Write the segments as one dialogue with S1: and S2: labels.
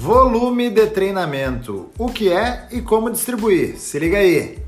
S1: Volume de treinamento. O que é e como distribuir? Se liga aí.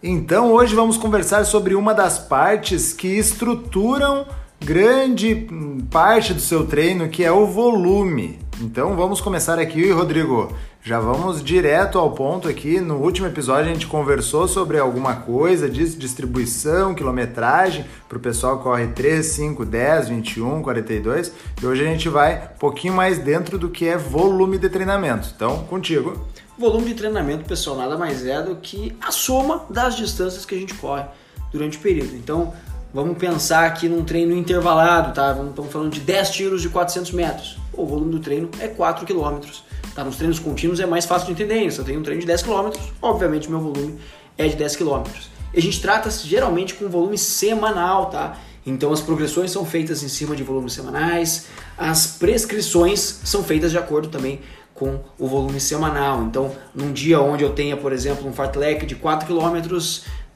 S1: Então hoje vamos conversar sobre uma das partes que estruturam grande parte do seu treino, que é o volume. Então vamos começar aqui, Rodrigo. Já vamos direto ao ponto aqui. No último episódio a gente conversou sobre alguma coisa de distribuição, quilometragem, para o pessoal que corre 3, 5, 10, 21, 42. E hoje a gente vai um pouquinho mais dentro do que é volume de treinamento. Então, contigo.
S2: Volume de treinamento, pessoal, nada mais é do que a soma das distâncias que a gente corre durante o período. Então, vamos pensar aqui num treino intervalado, tá? Estamos falando de 10 tiros de 400 metros. O volume do treino é 4 quilômetros. Tá? Nos treinos contínuos é mais fácil de entender. Se eu tenho um treino de 10 km, obviamente meu volume é de 10 km. E a gente trata geralmente com volume semanal, tá? Então as progressões são feitas em cima de volumes semanais, as prescrições são feitas de acordo também com o volume semanal. Então, num dia onde eu tenha, por exemplo, um fartlek de 4 km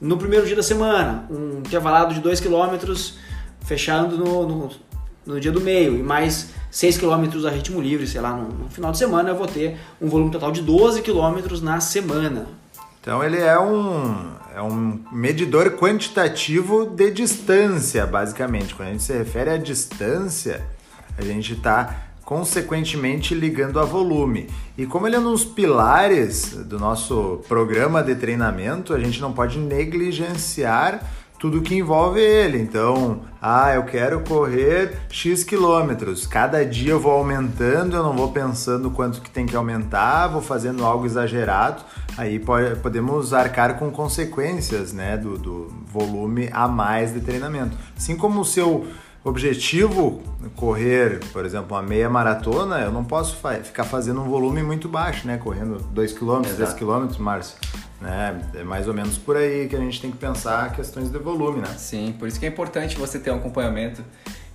S2: no primeiro dia da semana, um intervalado de 2 km fechando no, no, no dia do meio e mais 6 km a ritmo livre, sei lá, no, no, final de semana eu vou ter um volume total de 12 km na semana.
S1: Então ele é um, é um medidor quantitativo de distância, basicamente. Quando a gente se refere à distância, a gente está consequentemente ligando a volume. E como ele é um dos pilares do nosso programa de treinamento, a gente não pode negligenciar tudo que envolve ele. Então, ah, eu quero correr X quilômetros. Cada dia eu vou aumentando, eu não vou pensando quanto que tem que aumentar, vou fazendo algo exagerado. Aí pode, podemos arcar com consequências né, do, do volume a mais de treinamento. Assim como o seu objetivo correr, por exemplo, uma meia maratona, eu não posso ficar fazendo um volume muito baixo, né? Correndo 2 km, 10 km, Márcio. Né? É mais ou menos por aí que a gente tem que pensar questões de volume, né?
S3: Sim, por isso que é importante você ter um acompanhamento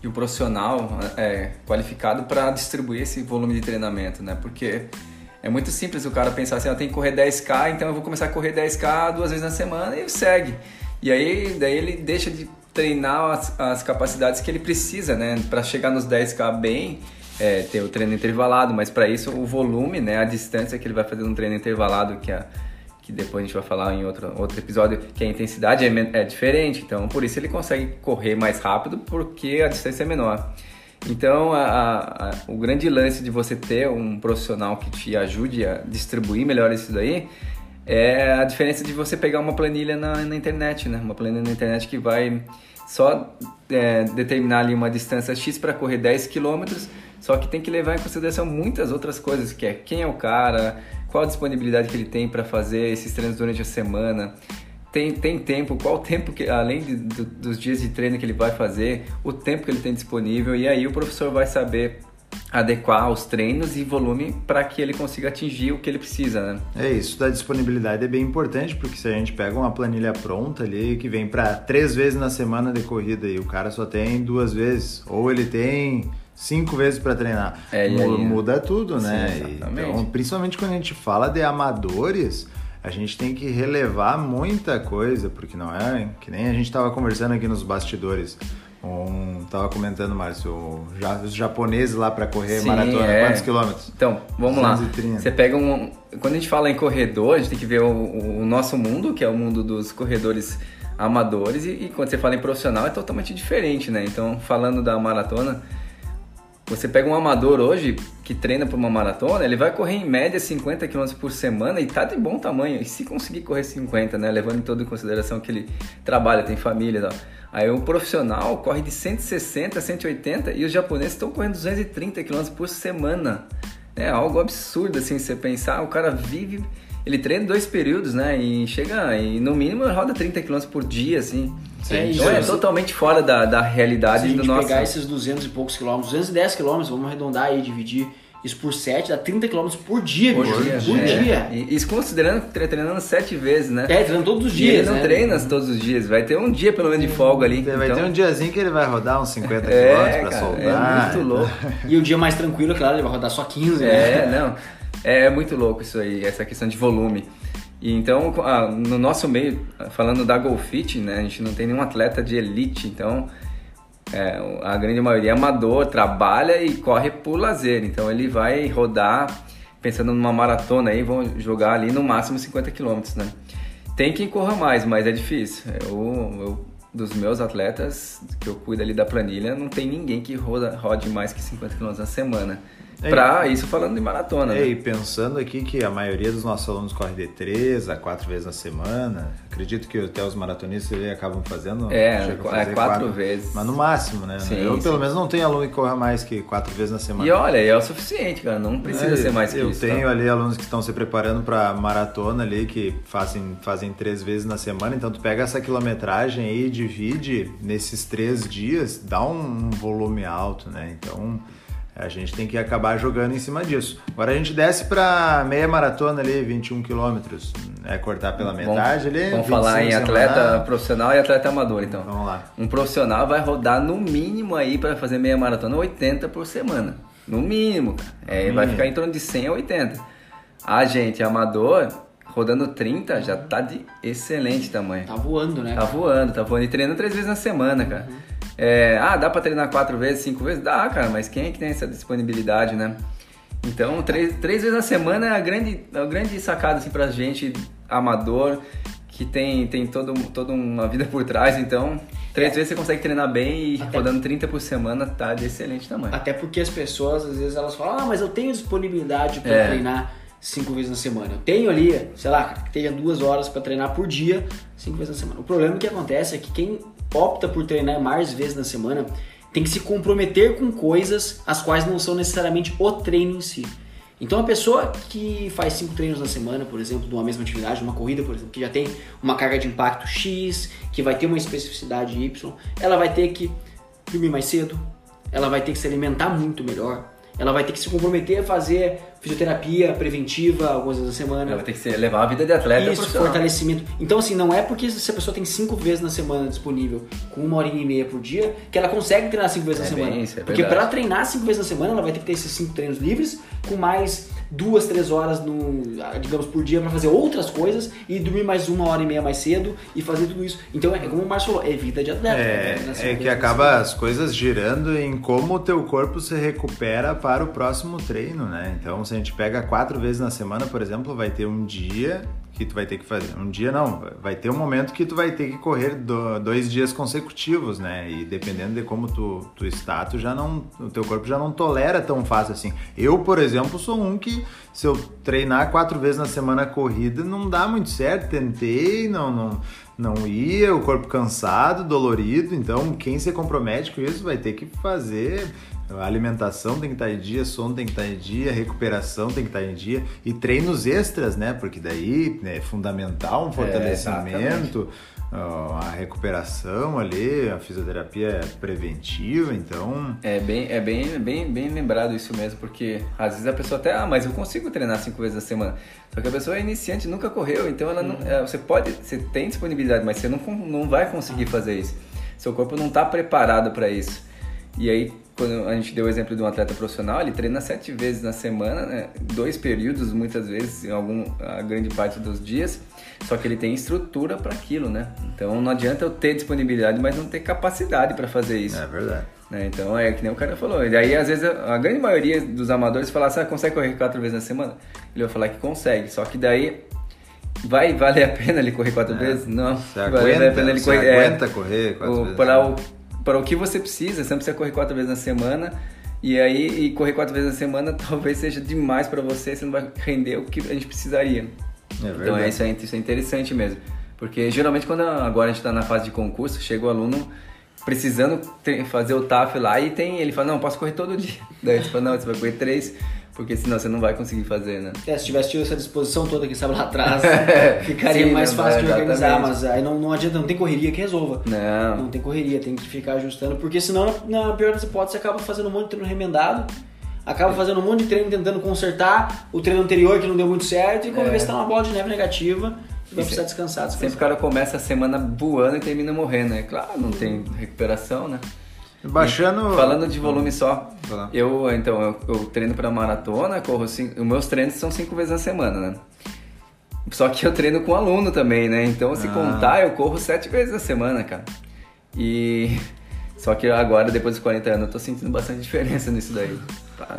S3: e um profissional é, qualificado para distribuir esse volume de treinamento, né? Porque é muito simples o cara pensar assim, eu tenho que correr 10k, então eu vou começar a correr 10k duas vezes na semana e segue. E aí daí ele deixa de treinar as, as capacidades que ele precisa, né? Para chegar nos 10k bem, é, ter o treino intervalado, mas para isso o volume, né? A distância que ele vai fazer no treino intervalado, que é que depois a gente vai falar em outro, outro episódio, que a intensidade é, é diferente, então por isso ele consegue correr mais rápido, porque a distância é menor. Então, a, a, o grande lance de você ter um profissional que te ajude a distribuir melhor isso daí é a diferença de você pegar uma planilha na, na internet, né? Uma planilha na internet que vai só é, determinar ali uma distância X para correr 10 km, só que tem que levar em consideração muitas outras coisas, que é quem é o cara, qual a disponibilidade que ele tem para fazer esses treinos durante a semana, tem, tem tempo, qual o tempo que, além de, do, dos dias de treino que ele vai fazer, o tempo que ele tem disponível, e aí o professor vai saber adequar os treinos e volume para que ele consiga atingir o que ele precisa, né?
S1: É isso, da disponibilidade é bem importante, porque se a gente pega uma planilha pronta ali que vem para três vezes na semana de corrida e o cara só tem duas vezes, ou ele tem cinco vezes para treinar,
S3: é,
S1: muda, muda tudo, né?
S3: Sim, exatamente.
S1: Então, principalmente quando a gente fala de amadores, a gente tem que relevar muita coisa, porque não é que nem a gente estava conversando aqui nos bastidores. Um, tava comentando, Márcio, os japoneses lá para correr
S3: Sim,
S1: maratona,
S3: é.
S1: quantos quilômetros?
S3: Então, vamos 230. lá. Você pega um. Quando a gente fala em corredor, a gente tem que ver o, o nosso mundo, que é o mundo dos corredores amadores, e, e, quando você fala em profissional é totalmente diferente, né? Então, falando da maratona, você pega um amador hoje que treina para uma maratona, ele vai correr em média 50 km por semana e tá de bom tamanho. E se conseguir correr 50, né, levando em toda em consideração que ele trabalha, tem família. Aí o profissional corre de 160 a 180 e os japoneses estão correndo 230 km por semana. É algo absurdo assim, você pensar, o cara vive, ele treina dois períodos, né? E chega, e no mínimo roda 30 km por dia, assim.
S2: Sim,
S3: é, então é totalmente fora da, da realidade
S2: Se
S3: do nosso.
S2: Se pegar esses 200 e poucos quilômetros, 210 quilômetros, vamos arredondar aí, dividir isso por 7 dá 30 km por dia,
S3: por
S2: bicho.
S3: dia.
S2: Por
S3: é.
S2: dia.
S3: E isso considerando que treinando 7 vezes, né?
S2: É, treinando todos os dias.
S3: E ele não
S2: né?
S3: treina todos os dias, vai ter um dia pelo menos de folga ali.
S1: Vai
S3: então...
S1: ter um diazinho que ele vai rodar uns 50 km
S3: é,
S1: pra
S3: cara,
S1: soldar.
S3: É muito louco.
S2: e o dia mais tranquilo, claro, ele vai rodar só 15,
S3: né? É, não. É muito louco isso aí, essa questão de volume. E então, no nosso meio, falando da Golfit, né, a gente não tem nenhum atleta de elite, então é, a grande maioria é amador, trabalha e corre por lazer. Então ele vai rodar, pensando numa maratona aí, vão jogar ali no máximo 50 km, né? Tem quem corra mais, mas é difícil. Eu, eu, dos meus atletas que eu cuido ali da planilha, não tem ninguém que roda, rode mais que 50 km na semana. É, pra isso falando de maratona.
S1: É,
S3: né?
S1: E pensando aqui que a maioria dos nossos alunos corre de três a quatro vezes na semana, acredito que até os maratonistas acabam fazendo.
S3: É,
S1: a
S3: é quatro,
S1: quatro
S3: vezes.
S1: Mas no máximo, né?
S3: Sim,
S1: eu,
S3: sim.
S1: pelo menos, não tenho aluno que corra mais que quatro vezes na semana.
S3: E olha, é o suficiente, cara. Não precisa
S1: É,
S3: ser mais que
S1: eu
S3: isso.
S1: tenho
S3: tá?
S1: ali alunos que estão se preparando para maratona ali, que fazem, fazem três vezes na semana, então tu pega essa quilometragem aí e divide nesses três dias, dá um volume alto, né? Então a gente tem que acabar jogando em cima disso. Agora a gente desce para meia maratona ali, 21 quilômetros, é cortar pela metade ali.
S3: Vamos falar em
S1: 25
S3: atleta
S1: semanal.
S3: profissional e atleta amador, então.
S1: Vamos lá.
S3: Um profissional vai rodar no mínimo aí para fazer meia maratona 80 por semana. No mínimo, cara. É, vai
S1: mínimo.
S3: ficar em torno de 100 a 80. A gente amador rodando 30 já tá de excelente tamanho.
S2: Tá voando, né?
S3: Tá voando, tá voando. E treinando três vezes na semana, cara. É, ah, dá pra treinar quatro vezes, cinco vezes? Dá, cara, mas quem é que tem essa disponibilidade, né? Então, três, três vezes na semana é a grande, a grande sacada assim, pra gente amador, que tem, tem todo, toda uma vida por trás. Então, três
S2: É.
S3: vezes você consegue treinar bem e
S2: Até-
S3: rodando 30 por semana tá de excelente tamanho.
S2: Até porque as pessoas, às vezes, elas falam, ah, mas eu tenho disponibilidade para
S3: É.
S2: treinar cinco vezes na semana. Eu tenho ali, sei lá, que tenha duas horas para treinar por dia, cinco vezes na semana. O problema que acontece é que quem opta por treinar mais vezes na semana tem que se comprometer com coisas as quais não são necessariamente o treino em si. Então a pessoa que faz cinco treinos na semana, por exemplo, de uma mesma atividade, uma corrida, por exemplo, que já tem uma carga de impacto X, que vai ter uma especificidade Y, ela vai ter que dormir mais cedo, ela vai ter que se alimentar muito melhor, ela vai ter que se comprometer a fazer fisioterapia preventiva algumas vezes na semana.
S3: Ela vai ter que levar a vida de atleta
S2: Isso, fortalecimento. Então, assim, não é porque se a pessoa tem cinco vezes na semana disponível, com uma hora e meia por dia, que ela consegue treinar cinco vezes
S3: É
S2: na semana.
S3: bem isso, é
S2: porque para treinar cinco vezes na semana, ela vai ter que ter esses cinco treinos livres, com mais duas, três horas, no, digamos, por dia para fazer outras coisas e dormir mais uma hora e meia mais cedo e fazer tudo isso. Então, é como o Márcio falou, é vida de atleta. né?
S1: É, é
S2: vezes
S1: que acaba
S2: semana.
S1: as coisas girando em como o teu corpo se recupera para o próximo treino, né? Então, se a gente pega quatro vezes na semana, por exemplo, vai ter um dia que tu vai ter que fazer. Um dia não, vai ter um momento que tu vai ter que correr do- dois dias consecutivos, né? E dependendo de como tu, tu está, tu já não, o teu corpo já não tolera tão fácil assim. Eu, por exemplo, sou um que se eu treinar quatro vezes na semana corrida, não dá muito certo. Tentei, não, não, não ia, o corpo cansado, dolorido. Então, quem se compromete com isso vai ter que fazer. A alimentação tem que estar em dia, sono tem que estar em dia, recuperação tem que estar em dia e treinos extras, né? Porque daí né, é fundamental um fortalecimento, ó, a recuperação ali, a fisioterapia é preventiva, então
S3: É bem, é bem, bem, bem lembrado isso mesmo, porque às vezes a pessoa até, ah, mas eu consigo treinar cinco vezes na semana. Só que a pessoa é iniciante, nunca correu, então ela não, é, você pode, você tem disponibilidade, mas você não, não vai conseguir fazer isso. Seu corpo não está preparado para isso. E aí, quando a gente deu o exemplo de um atleta profissional, ele treina sete vezes na semana, né? dois períodos, muitas vezes, em algum, a grande parte dos dias, só que ele tem estrutura para aquilo, né? Então não adianta eu ter disponibilidade, mas não ter capacidade para fazer isso.
S1: é verdade.
S3: Né? Então é que nem o cara falou. E daí, às vezes, a grande maioria dos amadores fala assim, ah, consegue correr quatro vezes na semana? Ele vai falar que consegue, só que daí vai valer a pena ele correr quatro vezes? Não.
S1: Você aguenta,
S3: a pena ele correr. é,
S1: aguenta correr quatro
S3: o,
S1: vezes
S3: para, o, para o que você precisa, você não precisa correr quatro vezes na semana. E aí, e correr quatro vezes na semana talvez seja demais para você, você não vai render o que a gente precisaria.
S1: É
S3: Então é, isso, é, isso é interessante mesmo. Porque geralmente quando agora a gente está na fase de concurso, chega o aluno precisando ter- fazer o TAF lá e tem ele fala, não, posso correr todo dia. Daí você fala, não, você vai correr três, porque senão você não vai conseguir fazer, né?
S2: É, se tivesse tido essa disposição toda que estava lá atrás, ficaria
S3: Sim,
S2: mais
S3: não,
S2: fácil de
S3: é,
S2: organizar, mas aí não, não adianta, não tem correria que resolva.
S3: Não.
S2: Não tem correria, tem que ficar ajustando, porque senão, na pior das hipóteses, você acaba fazendo um monte de treino remendado, acaba fazendo um monte de treino tentando consertar o treino anterior que não deu muito certo, e quando
S3: É.
S2: vê você tá uma bola de neve negativa, você vai precisar
S3: se-
S2: descansar,
S3: Sempre o
S2: descansar.
S3: cara começa a semana voando e termina morrendo, né? Claro, não tem recuperação, né?
S1: Baixando.
S3: Falando de volume só, eu então eu, eu treino para maratona, corro cinco, os meus treinos são cinco vezes na semana, né? Só que eu treino com aluno também, né? Então, se
S1: Ah.
S3: contar, eu corro sete vezes na semana, cara. E. Só que agora, depois dos 40 anos, eu tô sentindo bastante diferença nisso daí. Tá?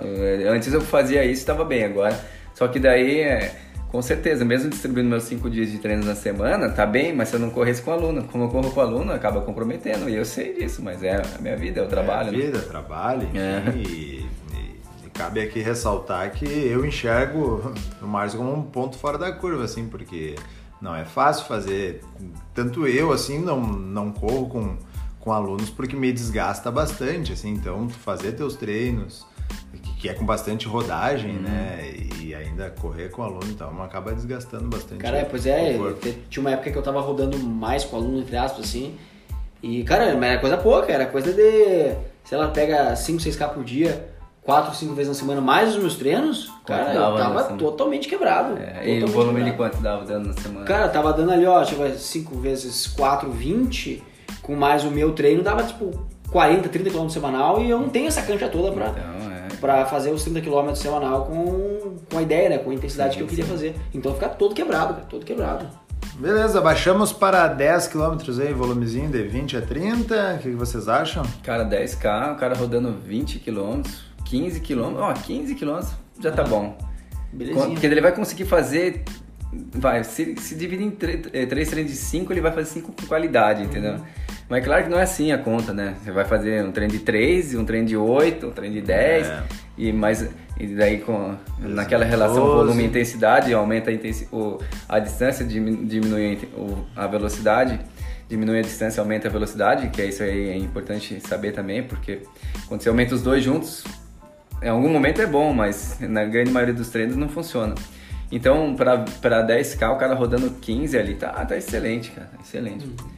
S3: Antes eu fazia isso e tava bem, agora. Só que daí, é, com certeza, mesmo distribuindo meus cinco dias de treino na semana, tá bem, mas se eu não corresse com aluno, como eu corro com aluno, acaba comprometendo. E eu sei disso, mas é a minha vida, é o trabalho.
S1: É
S3: né?
S1: vida, trabalho, enfim,
S3: É.
S1: e, e- e cabe aqui ressaltar que eu enxergo o Márcio como um ponto fora da curva, assim, porque não é fácil fazer. Tanto eu, assim, não, não corro com, com alunos porque me desgasta bastante, assim, então fazer teus treinos, que, é com bastante rodagem,
S2: Uhum.
S1: né, e ainda correr com aluno, então acaba desgastando bastante.
S2: Cara, pois é,
S1: o
S2: tinha uma época que eu tava rodando mais com aluno, entre aspas, assim. E, cara, mas era coisa pouca, era coisa de. Sei lá, pega 5, 6K por dia, 4, 5 vezes na semana, mais os meus treinos, cara, eu tava totalmente quebrado.
S3: É, e o volume de
S2: quebrado.
S3: quanto dava dando na semana?
S2: Cara, tava dando ali, ó, tipo, 5 vezes 4, 20, com mais o meu treino, dava tipo 40, 30 km semanal e eu não tenho essa cancha toda pra,
S3: Então,
S2: pra fazer os 30 km semanal com, com a ideia, né? Com a intensidade
S3: Sim,
S2: que eu queria
S3: sim.
S2: fazer. Então fica todo quebrado, cara, todo quebrado.
S1: Beleza, baixamos para 10 km aí, volumezinho de 20 a 30, o que vocês acham?
S3: Cara, 10k, o cara rodando 20 km, 15 km, ó, 15 km já tá bom.
S2: Belezinha.
S3: Porque ele vai conseguir fazer. Vai, se, se dividir em 3 treinos de 5, ele vai fazer 5 com qualidade, entendeu? Mas é claro que não é assim a conta, né? Você vai fazer um treino de 3, um treino de 8, um treino de 10,
S1: É.
S3: e mais. E daí com. Naquela relação
S1: 12.
S3: volume e intensidade, aumenta a, intensi, o, a distância, dimi- diminui a inte- o- a velocidade, diminui a distância, aumenta a velocidade, que é isso aí é importante saber também, porque quando você aumenta os dois juntos, em algum momento é bom, mas na grande maioria dos treinos não funciona. Então, para 10k, o cara rodando 15 ali, tá, tá excelente, cara, excelente. Aí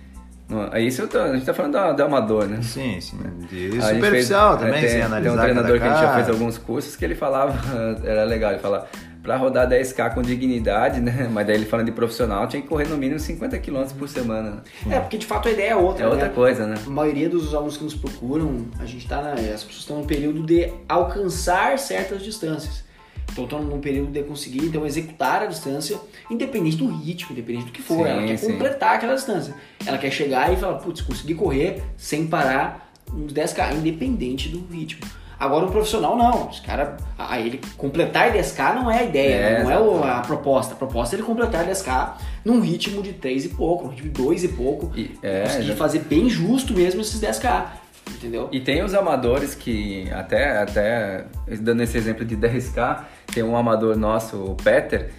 S3: isso tô, a gente tá falando da, da amador, né?
S1: Sim, sim. De
S3: A gente
S1: superficial
S3: fez-
S1: também,
S3: é, tem,
S1: sem analisar
S3: Tem um treinador
S1: cada
S3: que a gente já fez alguns cursos que ele falava, era legal, ele falava, pra rodar 10k com dignidade, né? Mas daí ele falando de profissional, tinha que correr no mínimo 50 km por semana.
S2: É, porque de fato a ideia é outra.
S3: É outra
S2: né?
S3: coisa, né?
S2: A maioria dos alunos que nos procuram, a gente tá na, as pessoas estão no período de alcançar certas distâncias. Então estão num período de conseguir então executar a distância, independente do ritmo, independente do que for.
S3: Sim,
S2: ela quer
S3: sim.
S2: completar aquela distância. Ela quer chegar e falar, putz, consegui correr sem parar uns 10k, independente do ritmo. Agora um profissional não. Os cara, a, a ele completar 10k não é a ideia,
S3: É,
S2: não é o- a
S3: exatamente.
S2: proposta. A proposta é ele completar 10k num ritmo de 3 e pouco, num ritmo de 2 e pouco.
S3: E- é,
S2: conseguir
S3: já-
S2: fazer bem justo mesmo esses 10k. Entendeu?
S3: E tem os amadores que, até, até dando esse exemplo de 10k, tem um amador nosso, o Peter,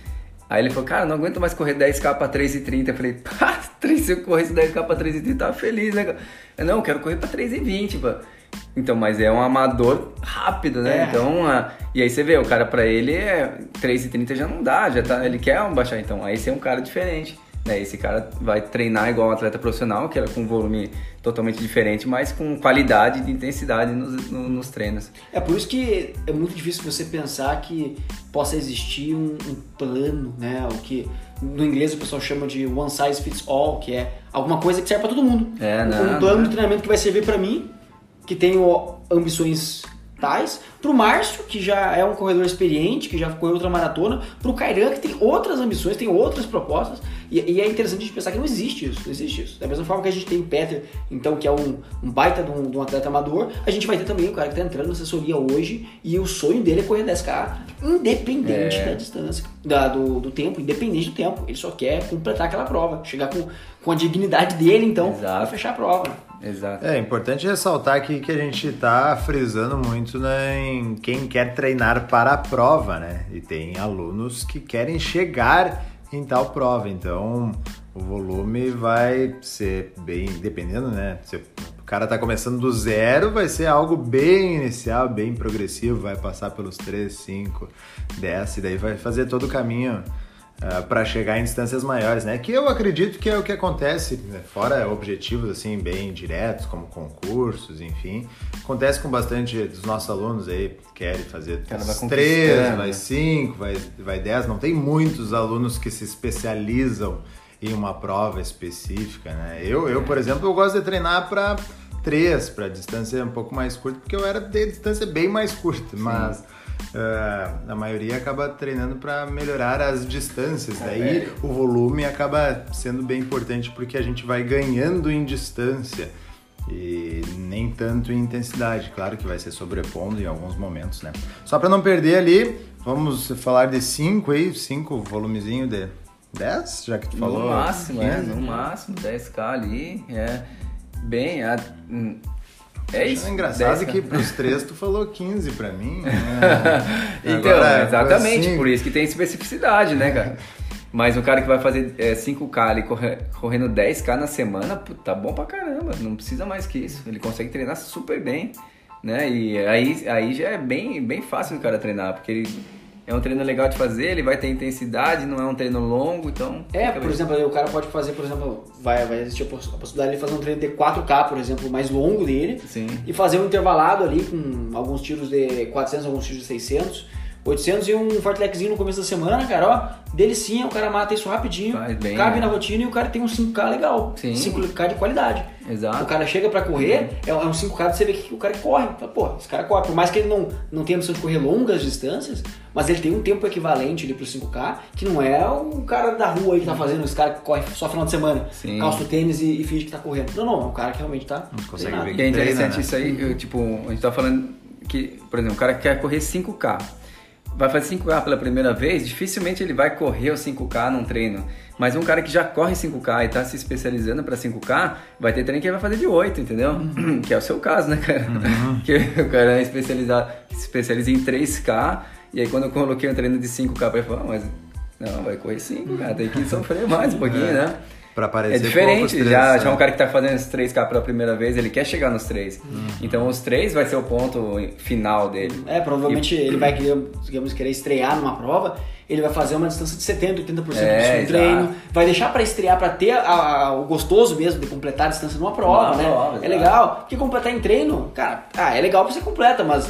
S3: aí ele falou, cara, não aguento mais correr 10k pra 3,30. Eu falei, pá, 3, se eu corresse 10k pra 3,30, tava feliz, né? Eu, não, eu quero correr pra 3,20, pô. Então, mas é um amador rápido, né?
S2: É.
S3: Então, ah, e aí você vê, o cara pra ele é 3,30 já não dá, já tá, ele quer um baixar. Então, aí você é um cara diferente. Né? Esse cara vai treinar igual um atleta profissional, que é com um volume totalmente diferente, mas com qualidade e intensidade nos, no- nos treinos.
S2: É por isso que é muito difícil você pensar que possa existir um, um plano, né? O que no inglês o pessoal chama de one size fits all, que é alguma coisa que serve pra todo mundo.
S3: É, não,
S2: um plano
S3: não.
S2: de treinamento que vai servir pra mim, que tenho ambições tais, pro Márcio, que já é um corredor experiente, que já correu outra maratona, pro Kairan, que tem outras ambições, tem outras propostas, e, e é interessante a gente pensar que não existe isso, não existe isso. Da mesma forma que a gente tem o Peter, então, que é um, um baita de um, de um atleta amador, a gente vai ter também o cara que tá entrando na assessoria hoje, e o sonho dele é correr 10k, independente
S3: É.
S2: da distância, da- do, do tempo, independente do tempo. Ele só quer completar aquela prova, chegar com, com a dignidade dele, então, pra fechar a prova.
S3: Exato.
S1: É importante ressaltar aqui que a gente está frisando muito né, em quem quer treinar para a prova, né? E tem alunos que querem chegar em tal prova, então o volume vai ser bem, dependendo, né? Se o cara tá começando do zero, vai ser algo bem inicial, bem progressivo, vai passar pelos 3, 5, 10, e daí vai fazer todo o caminho para chegar em distâncias maiores, né? Que eu acredito que é o que acontece, né? fora objetivos assim bem diretos, como concursos, enfim, acontece com bastante dos nossos alunos aí que querem fazer três, vai cinco, vai, vai dez. Não tem muitos alunos que se especializam em uma prova específica, né? Eu, eu por exemplo, eu gosto de treinar para três, para distância um pouco mais curta, porque eu era de distância bem mais curta, mas uh, a maioria acaba treinando para melhorar as distâncias. Daí o volume acaba sendo bem importante porque a gente vai ganhando em distância e nem tanto em intensidade. Claro que vai ser sobrepondo em alguns momentos, né? Só para não perder ali, vamos falar de 5 aí, 5 volumezinho de 10, já que tu falou.
S3: No máximo, é, no máximo, 10k ali, é bem, é, é isso.
S1: É engraçado 10, que pros três tu falou 15 pra mim. Né?
S3: então, Agora, exatamente, assim... por isso que tem especificidade, né, cara? Mas um cara que vai fazer é, 5K ali correndo 10K na semana, tá bom pra caramba, não precisa mais que isso. Ele consegue treinar super bem, né? E aí, aí já é bem, bem fácil o cara treinar, porque ele é um treino legal de fazer, ele vai ter intensidade, não é um treino longo, então.
S2: É, por exemplo, o cara pode fazer, por exemplo, vai, vai existir a possibilidade de fazer um treino de 4K, por exemplo, mais longo dele,
S3: Sim.
S2: e fazer um intervalado ali com alguns tiros de 400, alguns tiros de 600 800 e um fartlequezinho no começo da semana, cara, ó, delicinha, o cara mata isso rapidinho,
S3: bem,
S2: cabe
S3: né?
S2: na rotina e o cara tem um 5K legal.
S3: Sim.
S2: 5K de qualidade.
S3: Exato.
S2: O cara chega pra correr, é um 5K de você ver que o cara corre. Fala, pô, esse cara corre. Por mais que ele não, não tenha a missão de correr longas distâncias, mas ele tem um tempo equivalente ali pro 5K, que não é o cara da rua aí que tá fazendo, esse cara que corre só final de semana,
S3: Sim.
S2: calça o tênis e, e finge que tá correndo. Não, não, é um cara que realmente tá.
S1: Não consegue ver
S3: E é interessante
S1: treina, né?
S3: isso aí, eu, tipo, a gente tá falando que, por exemplo, o cara que quer correr 5K vai fazer 5K pela primeira vez, dificilmente ele vai correr o 5K num treino. Mas um cara que já corre 5K e está se especializando para 5K, vai ter treino que ele vai fazer de 8, entendeu? Uhum. Que é o seu caso, né, cara? Uhum. que o cara é especializado, se especializa em 3K, e aí quando eu coloquei um treino de 5K, ele falou, ah, mas não, vai correr 5, cara, tem que sofrer mais um pouquinho, é. né?
S1: Pra aparecer
S3: é diferente,
S1: três,
S3: já,
S1: né?
S3: já um cara que tá fazendo os 3K pela primeira vez, ele quer chegar nos 3. Uhum. Então os 3 vai ser o ponto final dele.
S2: É, provavelmente e... ele vai, digamos, querer estrear numa prova, ele vai fazer uma distância de 70, 80%
S3: é,
S2: do treino, vai deixar para estrear para ter a, a, o gostoso mesmo de completar a distância numa prova, né? Prova, é legal, porque completar em treino, cara, ah, é legal pra você completa, mas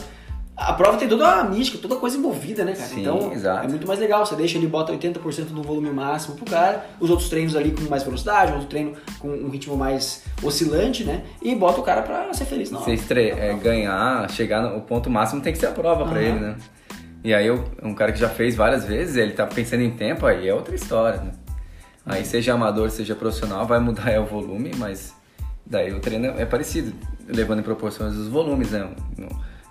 S2: a prova tem toda a mística, toda coisa envolvida, né, cara?
S3: Sim,
S2: então
S3: exato.
S2: é muito mais legal. Você deixa ele bota 80% do volume máximo pro cara, os outros treinos ali com mais velocidade, outro treino com um ritmo mais oscilante, né? E bota o cara pra ser feliz. Não,
S3: estre... é, ganhar, chegar no ponto máximo tem que ser a prova uhum. pra ele, né? E aí um cara que já fez várias vezes, ele tá pensando em tempo, aí é outra história, né? Aí seja amador, seja profissional, vai mudar é o volume, mas daí o treino é parecido, levando em proporções os volumes, né?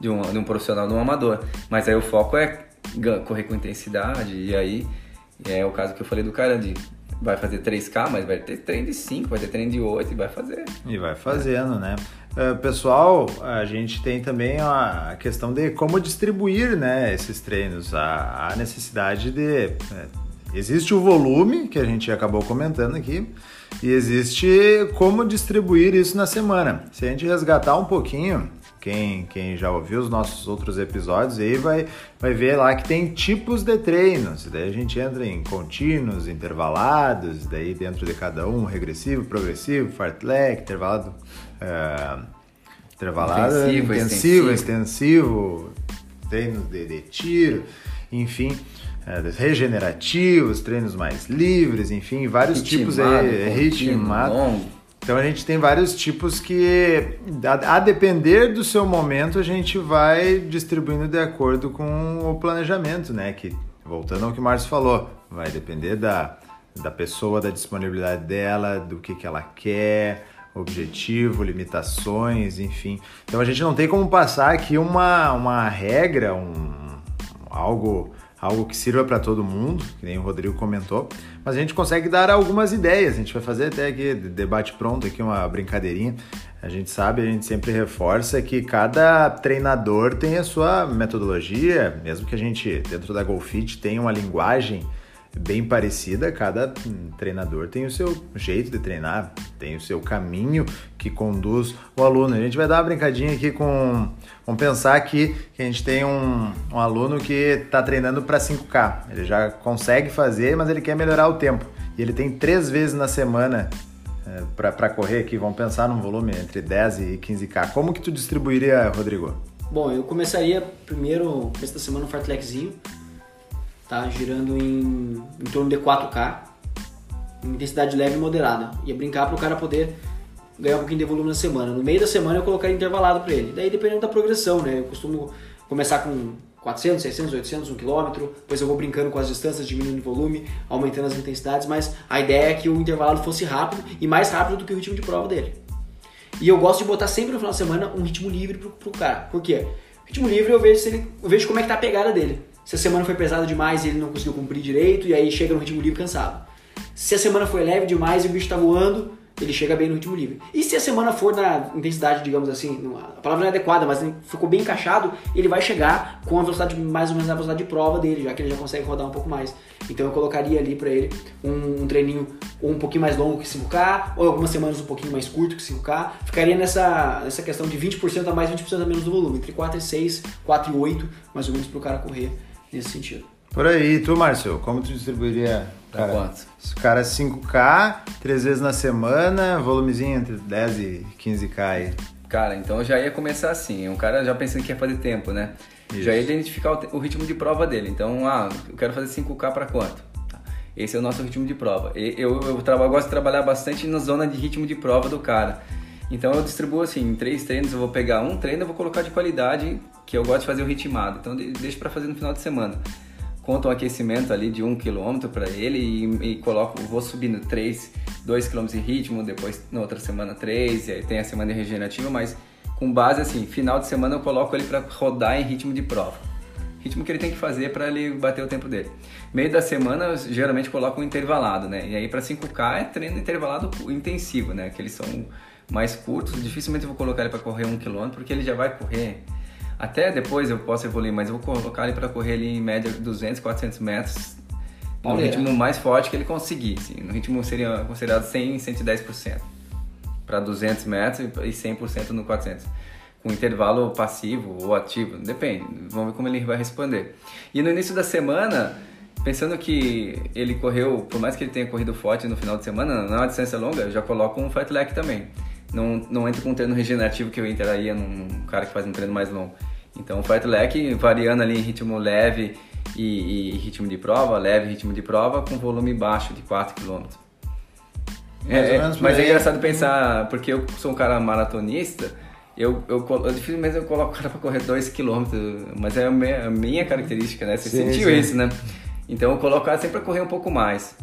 S3: De um, de um profissional, de um amador. Mas aí o foco é correr com intensidade, e aí é o caso que eu falei do cara de vai fazer 3K, mas vai ter treino de 5, vai ter treino de 8 e vai fazer.
S1: E vai fazendo, né? Uh, pessoal, a gente tem também a questão de como distribuir né, esses treinos. A, a necessidade de. É, existe o volume, que a gente acabou comentando aqui, e existe como distribuir isso na semana. Se a gente resgatar um pouquinho, quem, quem já ouviu os nossos outros episódios aí vai, vai ver lá que tem tipos de treinos. Daí a gente entra em contínuos, intervalados, daí dentro de cada um, regressivo, progressivo, fartlek, intervalado, é, intervalado
S3: intensivo,
S1: intensivo, extensivo, treinos de, de tiro, enfim. É, regenerativos, treinos mais livres, enfim, vários
S3: ritmado,
S1: tipos aí, ritmado.
S3: Longo.
S1: Então a gente tem vários tipos que, a, a, depender do seu momento, a gente vai distribuindo de acordo com o planejamento, né? Que, voltando ao que o Márcio falou, vai depender da, da pessoa, da disponibilidade dela, do que, que ela quer, objetivo, limitações, enfim. Então a gente não tem como passar aqui uma, uma regra, um, algo algo que sirva para todo mundo, que nem o Rodrigo comentou, mas a gente consegue dar algumas ideias. A gente vai fazer até aqui debate pronto aqui uma brincadeirinha. A gente sabe, a gente sempre reforça que cada treinador tem a sua metodologia, mesmo que a gente dentro da Golfit tenha uma linguagem bem parecida, cada treinador tem o seu jeito de treinar, tem o seu caminho que conduz o aluno. A gente vai dar uma brincadinha aqui com. Vamos pensar aqui que a gente tem um, um aluno que está treinando para 5K. Ele já consegue fazer, mas ele quer melhorar o tempo. E ele tem três vezes na semana é, para correr aqui. Vamos pensar num volume entre 10 e 15K. Como que tu distribuiria, Rodrigo?
S2: Bom, eu começaria primeiro, esta semana, um fartlekzinho tá girando em, em torno de 4K, em intensidade leve e moderada. Ia brincar para o cara poder ganhar um pouquinho de volume na semana. No meio da semana eu colocaria intervalado para ele. Daí dependendo da progressão, né? Eu costumo começar com 400, 600, 800, 1 km, depois eu vou brincando com as distâncias, diminuindo o volume, aumentando as intensidades, mas a ideia é que o intervalado fosse rápido e mais rápido do que o ritmo de prova dele. E eu gosto de botar sempre no final de semana um ritmo livre pro, pro cara. Por quê? Ritmo livre eu vejo, ele, eu vejo como é que tá a pegada dele. Se a semana foi pesada demais e ele não conseguiu cumprir direito, e aí chega no ritmo livre cansado. Se a semana foi leve demais e o bicho tá voando, ele chega bem no ritmo livre. E se a semana for na intensidade, digamos assim, a palavra não é adequada, mas ficou bem encaixado, ele vai chegar com a velocidade mais ou menos a velocidade de prova dele, já que ele já consegue rodar um pouco mais. Então eu colocaria ali para ele um, um, treininho um pouquinho mais longo que 5K, ou algumas semanas um pouquinho mais curto que 5K. Ficaria nessa, nessa questão de 20% a mais, 20% a menos do volume, entre 4 e 6, 4 e 8, mais ou menos para o cara correr nesse sentido.
S1: Por aí, tu, Márcio, como tu distribuiria?
S3: Cara, quanto?
S1: Cara, 5K, três vezes na semana, volumezinho entre 10 e 15K aí.
S3: Cara, então eu já ia começar assim. Um cara já pensando que ia fazer tempo, né? Isso. Já ia identificar o, o, ritmo de prova dele. Então, ah, eu quero fazer 5K para quanto? Tá. Esse é o nosso ritmo de prova. Eu, eu, eu, eu gosto de trabalhar bastante na zona de ritmo de prova do cara. Então eu distribuo assim, em três treinos, eu vou pegar um treino, eu vou colocar de qualidade, que eu gosto de fazer o ritmado. Então deixo para fazer no final de semana conta um aquecimento ali de 1 um km para ele e, e, coloco, vou subindo 3, 2 km de ritmo, depois na outra semana 3, e aí tem a semana regenerativa, mas com base assim, final de semana eu coloco ele para rodar em ritmo de prova. Ritmo que ele tem que fazer para ele bater o tempo dele. Meio da semana eu geralmente coloco um intervalado, né? E aí para 5K é treino intervalado intensivo, né? Que eles são mais curtos, dificilmente eu vou colocar ele para correr 1 um km, porque ele já vai correr até depois eu posso evoluir, mas eu vou colocar ele para correr ali em média 200, 400 metros no Olha. ritmo mais forte que ele conseguir. Assim, no ritmo seria considerado 100, 110%. Para 200 metros e 100% no 400. Com intervalo passivo ou ativo, depende. Vamos ver como ele vai responder. E no início da semana, pensando que ele correu, por mais que ele tenha corrido forte no final de semana, não é distância longa, eu já coloco um fartlek também. Não, não entro com um treino regenerativo que eu entraria num cara que faz um treino mais longo. Então o fartlek variando ali em ritmo leve e, e, ritmo de prova, leve ritmo de prova com volume baixo de 4 km. É, mas é engraçado pensar, porque eu sou um cara maratonista, eu, eu, eu dificilmente eu coloco o cara para correr 2 km, mas é a minha, a minha característica, né? Você sim, sentiu sim. isso, né? Então eu coloco o cara sempre para correr um pouco mais.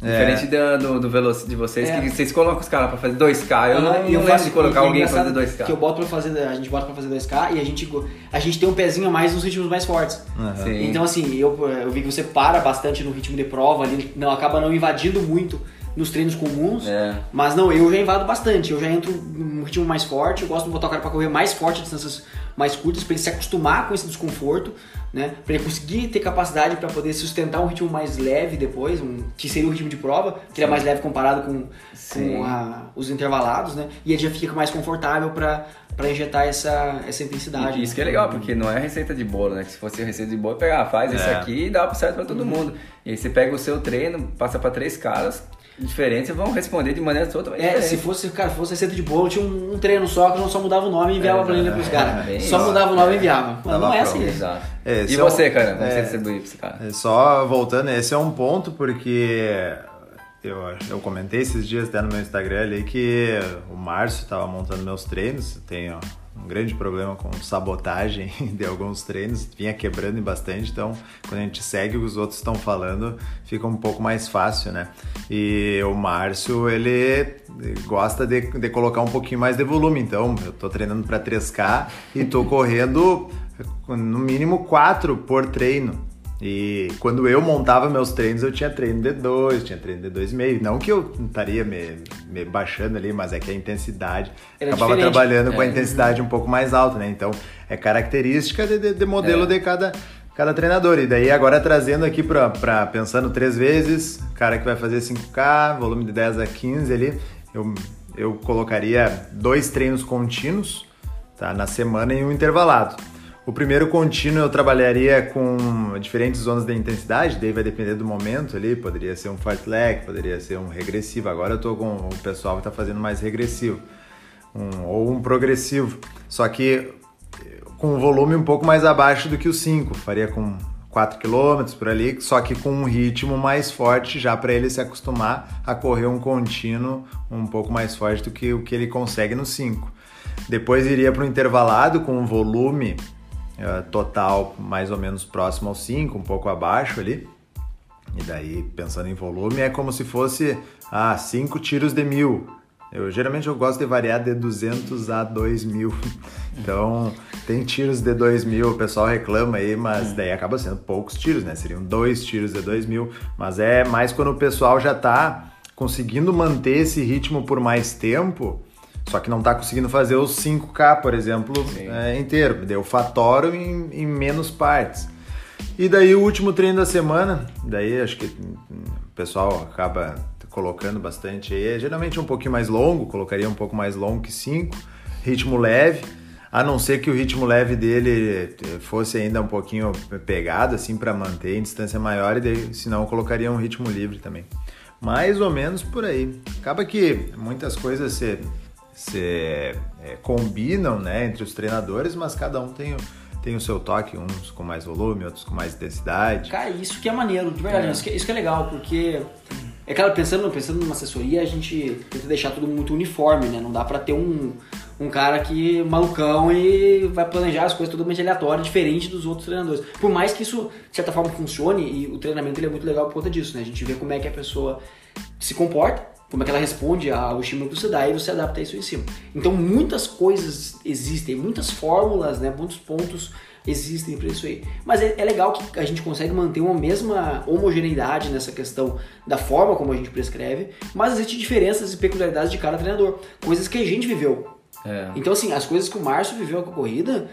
S3: É. Diferente do, do, do de vocês, é. que vocês colocam os caras pra fazer 2K. Eu não, não faço de colocar alguém pra fazer 2K.
S2: Que eu boto pra fazer, a gente bota pra fazer 2K e a gente, a gente tem um pezinho a mais nos ritmos mais fortes. Uhum. Então, assim, eu, eu vi que você para bastante no ritmo de prova ali, não, acaba não invadindo muito nos treinos comuns. É. Mas não, eu já invado bastante. Eu já entro num ritmo mais forte, eu gosto de botar o cara pra correr mais forte, distâncias mais curtas, pra ele se acostumar com esse desconforto né? Para ele conseguir ter capacidade para poder sustentar um ritmo mais leve depois, um, que seria o ritmo de prova, que é mais leve comparado com, com a, os intervalados, né? E ele já fica mais confortável para para injetar essa, essa intensidade.
S3: E isso que é legal, porque não é receita de bolo, né? Que se fosse receita de bolo, pegar, faz é. isso aqui e dá certo para todo uhum. mundo. E aí você pega o seu treino, passa para três caras, diferentes vão responder de maneira totalmente
S2: é, se fosse, cara, fosse receita de bolo, tinha um, um, treino só que não só mudava o nome e enviava é, a planilha pros caras. É, só mudava o nome e enviava. Mas não é assim. Exato.
S3: e você, é um, cara? Como é, você distribui pra esse cara?
S1: É, só voltando, esse é um ponto porque eu, eu comentei esses dias até no meu Instagram ali que o Márcio estava montando meus treinos. Tenho um grande problema com sabotagem de alguns treinos, vinha quebrando bastante, então quando a gente segue o que os outros estão falando, fica um pouco mais fácil, né? E o Márcio, ele gosta de, de colocar um pouquinho mais de volume, então eu tô treinando para 3K e tô correndo no mínimo 4 por treino. E quando eu montava meus treinos, eu tinha treino de 2, tinha treino de 2,5. Não que eu estaria me, me, baixando ali, mas é que a intensidade Era acabava diferente. trabalhando é. com a é. intensidade um pouco mais alta, né? Então é característica de, de, de modelo é. de cada, cada treinador. E daí agora trazendo aqui para pensando três vezes, cara que vai fazer 5K, volume de 10 a 15 ali, eu, eu colocaria dois treinos contínuos tá, na semana e um intervalado. O primeiro contínuo eu trabalharia com diferentes zonas de intensidade, daí vai depender do momento ali, poderia ser um fartlek, poderia ser um regressivo. Agora eu estou com o pessoal que está fazendo mais regressivo, um, ou um progressivo, só que com um volume um pouco mais abaixo do que o 5, faria com 4 km por ali, só que com um ritmo mais forte já para ele se acostumar a correr um contínuo um pouco mais forte do que o que ele consegue no 5. Depois iria para o intervalado com um volume total mais ou menos próximo aos 5, um pouco abaixo ali. E daí, pensando em volume, é como se fosse ah, 5 tiros de mil. Eu geralmente eu gosto de variar de 200 a 2000. Então, tem tiros de 2000, o pessoal reclama aí, mas daí acaba sendo poucos tiros, né? Seriam dois tiros de 2000, mas é mais quando o pessoal já tá conseguindo manter esse ritmo por mais tempo, só que não tá conseguindo fazer os 5K, por exemplo, é, inteiro. Deu fatoro em, em menos partes. E daí o último treino da semana, daí acho que o pessoal acaba colocando bastante aí, é geralmente um pouquinho mais longo, colocaria um pouco mais longo que 5, ritmo leve, a não ser que o ritmo leve dele fosse ainda um pouquinho pegado assim para manter em distância maior e daí, senão eu colocaria um ritmo livre também. Mais ou menos por aí. Acaba que muitas coisas se, se é, combinam né, entre os treinadores, mas cada um tem tem o seu toque, uns com mais volume, outros com mais intensidade.
S2: Cara, isso que é maneiro, de verdade, é. Isso, que, isso que é legal, porque é claro, pensando, pensando numa assessoria, a gente tenta deixar tudo muito uniforme, né? Não dá pra ter um, um cara que malucão e vai planejar as coisas totalmente aleatórias, diferente dos outros treinadores. Por mais que isso, de certa forma, funcione, e o treinamento ele é muito legal por conta disso, né? A gente vê como é que a pessoa se comporta, como é que ela responde ao estímulo que você dá e você adapta isso em cima. Então muitas coisas existem, muitas fórmulas, né, muitos pontos existem para isso aí. Mas é, é, legal que a gente consegue manter uma mesma homogeneidade nessa questão da forma como a gente prescreve, mas existem diferenças e peculiaridades de cada treinador, coisas que a gente viveu. É. Então assim, as coisas que o Márcio viveu com a corrida,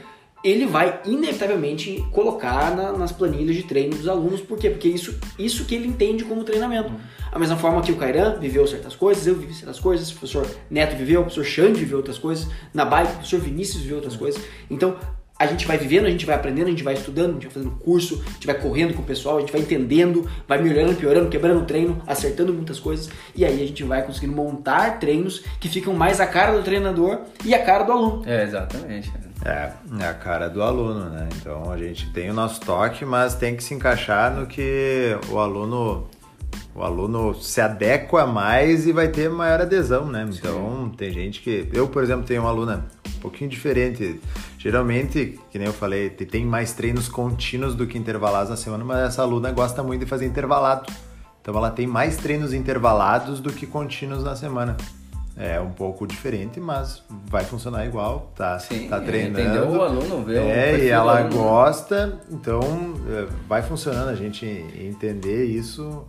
S2: ele vai inevitavelmente colocar na, nas planilhas de treino dos alunos. Por quê? Porque isso, isso que ele entende como treinamento. Uhum. A mesma forma que o Kairan viveu certas coisas, eu vivi certas coisas, o professor Neto viveu, o professor Xande viveu outras coisas, na bike o professor Vinícius viveu outras coisas. Então, a gente vai vivendo, a gente vai aprendendo, a gente vai estudando, a gente vai fazendo curso, a gente vai correndo com o pessoal, a gente vai entendendo, vai melhorando, piorando, quebrando o treino, acertando muitas coisas, e aí a gente vai conseguindo montar treinos que ficam mais a cara do treinador e a cara do aluno.
S3: É, exatamente.
S1: É, é a cara do aluno, né? Então a gente tem o nosso toque, mas tem que se encaixar no que o aluno o aluno se adequa mais e vai ter maior adesão, né? Então, Sim. tem gente que. Eu, por exemplo, tenho uma aluna um pouquinho diferente. Geralmente, que nem eu falei, tem mais treinos contínuos do que intervalados na semana, mas essa aluna gosta muito de fazer intervalado. Então, ela tem mais treinos intervalados do que contínuos na semana. É um pouco diferente, mas vai funcionar igual, tá, Sim, tá treinando.
S3: Entendeu o aluno, vê
S1: É, e ela gosta, então é, vai funcionando a gente entender isso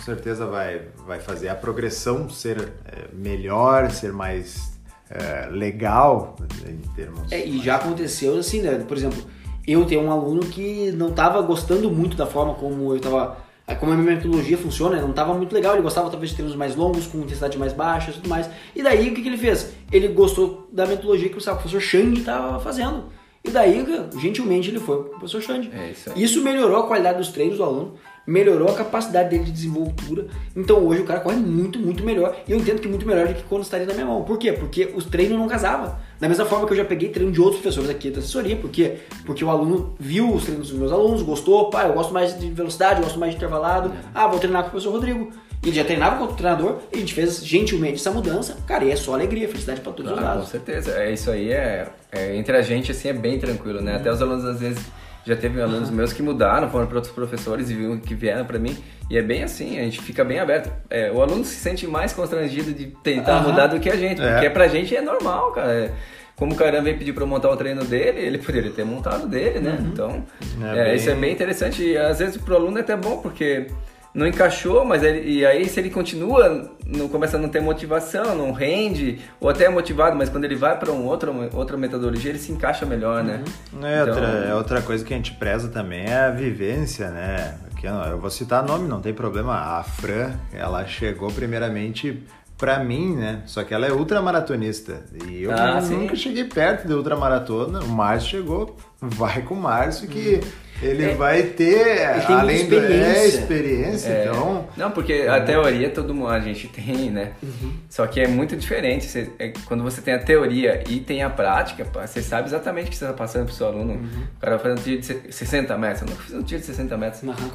S1: com certeza vai, vai fazer a progressão ser é, melhor, ser mais é, legal em termos.
S2: É, e já aconteceu assim, né? Por exemplo, eu tenho um aluno que não estava gostando muito da forma como eu estava. Como a minha metodologia funciona, não estava muito legal. Ele gostava talvez de treinos mais longos, com intensidade mais baixa e tudo mais. E daí o que, que ele fez? Ele gostou da metodologia que o professor Shang estava fazendo. E daí, gentilmente, ele foi pro professor Xande. É isso, isso melhorou a qualidade dos treinos do aluno, melhorou a capacidade dele de desenvoltura. Então hoje o cara corre muito, muito melhor. E eu entendo que muito melhor do que quando estaria na minha mão. Por quê? Porque os treinos não casavam. Da mesma forma que eu já peguei treino de outros professores aqui da assessoria, por quê? Porque o aluno viu os treinos dos meus alunos, gostou, pá, eu gosto mais de velocidade, eu gosto mais de intervalado. É. Ah, vou treinar com o professor Rodrigo. Ele já treinava com o treinador e a gente fez gentilmente essa mudança. Cara, e é só alegria, felicidade para todos ah, os lados.
S3: Com certeza. É, isso aí é, é, Entre a gente, assim, é bem tranquilo, né? Uhum. Até os alunos, às vezes, já teve alunos meus que mudaram, foram para outros professores e viram que vieram para mim. E é bem assim, a gente fica bem aberto. É, o aluno se sente mais constrangido de tentar mudar do que a gente, porque é. pra gente é normal, cara. É, como o cara veio pedir para montar o treino dele, ele poderia ter montado dele, né? Uhum. Então, é, bem... isso é bem interessante. E às vezes pro aluno é até bom, porque não encaixou, mas ele, e aí se ele continua, não começa a não ter motivação, não rende, ou até é motivado, mas quando ele vai para um outro, outra metodologia, ele se encaixa melhor, né?
S1: Uhum. É, então... outra, é outra coisa que a gente preza também é a vivência, né? Aqui, eu vou citar nome, não tem problema. A Fran, ela chegou primeiramente para mim, né? Só que ela é ultramaratonista. E eu ah, nunca cheguei perto de ultramaratona. O Márcio chegou, vai com o Márcio que... Uhum ele é, vai ter, além da é, experiência, é. então...
S3: Não, porque a teoria todo mundo, a gente tem, né? Uhum. Só que é muito diferente. Você, é, quando você tem a teoria e tem a prática, você sabe exatamente o que você está passando pro seu aluno. Uhum. O cara fazer um tiro de 60 metros. Eu nunca fiz um tiro de 60 metros. Uhum.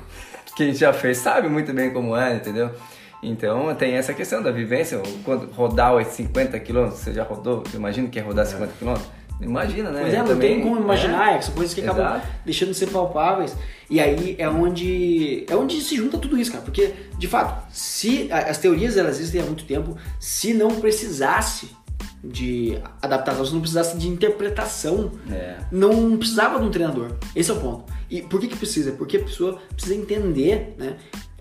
S3: Que a gente já fez, sabe muito bem como é, entendeu? Então tem essa questão da vivência. Quando rodar os 50 km, você já rodou? Você imagina que é rodar 50 km? Imagina, né?
S2: Pois é, não
S3: Também-
S2: tem como imaginar, são coisas que acabam
S3: Exato.
S2: deixando de ser palpáveis. E aí é onde é onde se junta tudo isso, cara. Porque, de fato, se as teorias elas existem há muito tempo, se não precisasse de adaptação, se não precisasse de interpretação,
S3: É.
S2: não precisava de um treinador. Esse é o ponto. E por que, que precisa? Porque a pessoa precisa entender, né?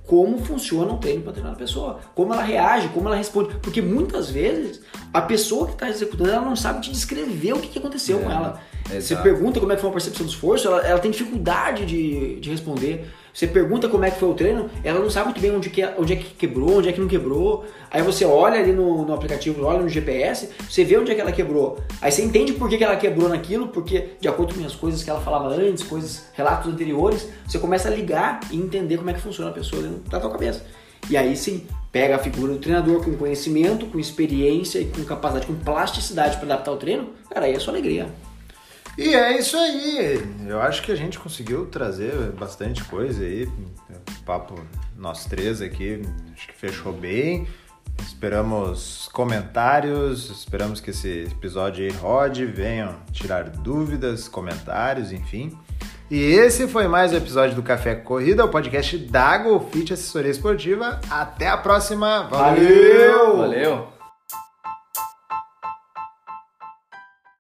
S2: Como funciona o treino para treinar a pessoa, como ela reage, como ela responde. Porque muitas vezes a pessoa que está executando ela não sabe te descrever o que, que aconteceu
S3: É,
S2: com ela. Você pergunta como é que foi a percepção do esforço, ela, ela tem dificuldade de, de responder. Você pergunta como é que foi o treino, ela não sabe muito bem onde, que, é- onde é que quebrou, onde é que não quebrou. Aí você olha ali no, no aplicativo, olha no GPS, você vê onde é que ela quebrou. Aí você entende por que, que ela quebrou naquilo, porque de acordo com as coisas que ela falava antes, coisas, relatos anteriores, você começa a ligar e entender como é que funciona a pessoa dentro da tua cabeça. E aí sim, pega a figura do treinador com conhecimento, com experiência e com capacidade, com plasticidade para adaptar o treino, cara, aí é só alegria.
S1: E é isso aí. Eu acho que a gente conseguiu trazer bastante coisa aí. O papo nós três aqui, acho que fechou bem. Esperamos comentários, esperamos que esse episódio aí rode, venham tirar dúvidas, comentários, enfim. E esse foi mais um episódio do Café Corrida, o podcast da Golfit Assessoria Esportiva. Até a próxima.
S2: Valeu!
S3: Valeu!